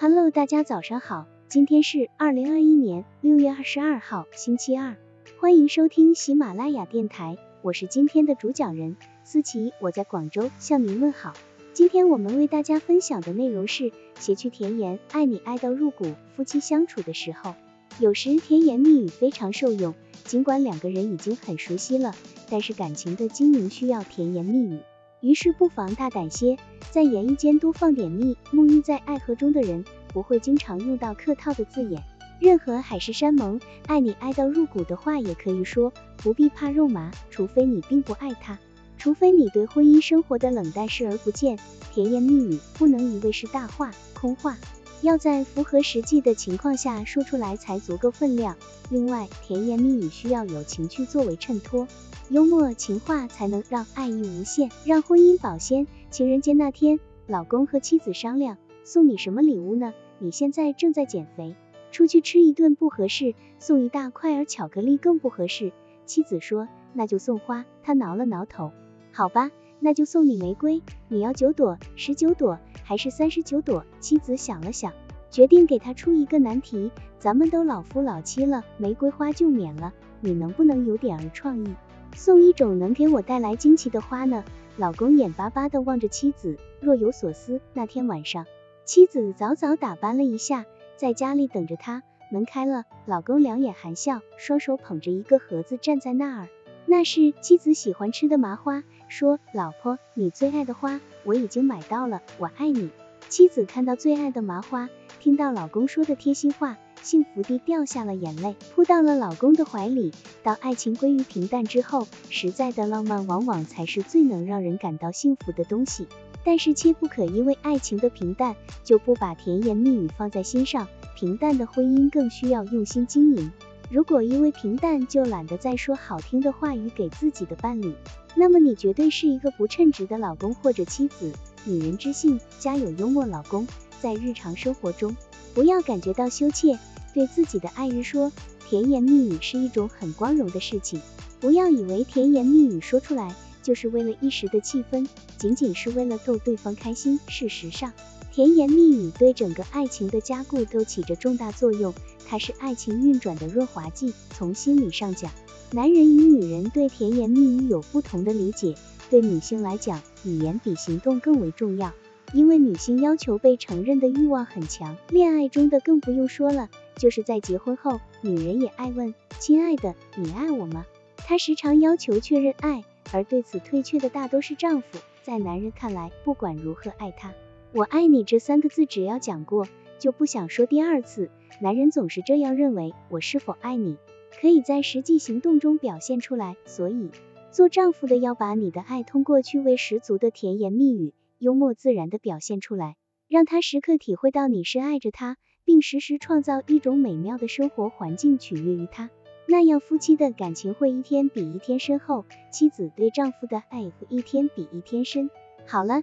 Hello，大家早上好，今天是二零二一年六月二十二号，星期二，欢迎收听喜马拉雅电台，我是今天的主讲人思琪，我在广州向您问好。今天我们为大家分享的内容是写去甜言，爱你爱到入骨。夫妻相处的时候，有时甜言蜜语非常受用，尽管两个人已经很熟悉了，但是感情的经营需要甜言蜜语。于是不妨大胆些，在言语间多放点蜜。沐浴在爱河中的人，不会经常用到客套的字眼，任何海誓山盟、爱你爱到入骨的话也可以说，不必怕肉麻。除非你并不爱他，除非你对婚姻生活的冷淡视而不见，甜言蜜语不能一味是大话空话，要在符合实际的情况下说出来才足够分量。另外，甜言蜜语需要有情趣作为衬托。幽默情话才能让爱意无限，让婚姻保鲜。情人节那天，老公和妻子商量，送你什么礼物呢？你现在正在减肥，出去吃一顿不合适，送一大块儿巧克力更不合适。妻子说，那就送花。他挠了挠头，好吧，那就送你玫瑰。你要九朵、十九朵还是三十九朵？妻子想了想，决定给他出一个难题。咱们都老夫老妻了，玫瑰花就免了，你能不能有点儿创意？送一种能给我带来惊奇的花呢？老公眼巴巴地望着妻子，若有所思。那天晚上，妻子早早打扮了一下，在家里等着他。门开了，老公两眼含笑，双手捧着一个盒子站在那儿。那是妻子喜欢吃的麻花，说：“老婆，你最爱的花我已经买到了，我爱你。”妻子看到最爱的麻花，听到老公说的贴心话。幸福地掉下了眼泪，扑到了老公的怀里。当爱情归于平淡之后，实在的浪漫往往才是最能让人感到幸福的东西。但是切不可因为爱情的平淡就不把甜言蜜语放在心上。平淡的婚姻更需要用心经营。如果因为平淡就懒得再说好听的话语给自己的伴侣，那么你绝对是一个不称职的老公或者妻子。女人之幸，家有幽默老公，在日常生活中。不要感觉到羞怯，对自己的爱人说甜言蜜语是一种很光荣的事情。不要以为甜言蜜语说出来就是为了一时的气氛，仅仅是为了逗对方开心。事实上，甜言蜜语对整个爱情的加固都起着重大作用，它是爱情运转的润滑剂。从心理上讲，男人与女人对甜言蜜语有不同的理解。对女性来讲，语言比行动更为重要。因为女性要求被承认的欲望很强，恋爱中的更不用说了。就是在结婚后，女人也爱问：“亲爱的，你爱我吗？”她时常要求确认爱，而对此退却的大多是丈夫。在男人看来，不管如何爱她，“我爱你”这三个字只要讲过，就不想说第二次。男人总是这样认为。我是否爱你，可以在实际行动中表现出来。所以，做丈夫的要把你的爱通过趣味十足的甜言蜜语。幽默自然的表现出来，让他时刻体会到你是爱着他，并时时创造一种美妙的生活环境取悦于他，那样夫妻的感情会一天比一天深厚，妻子对丈夫的爱会一天比一天深。好了，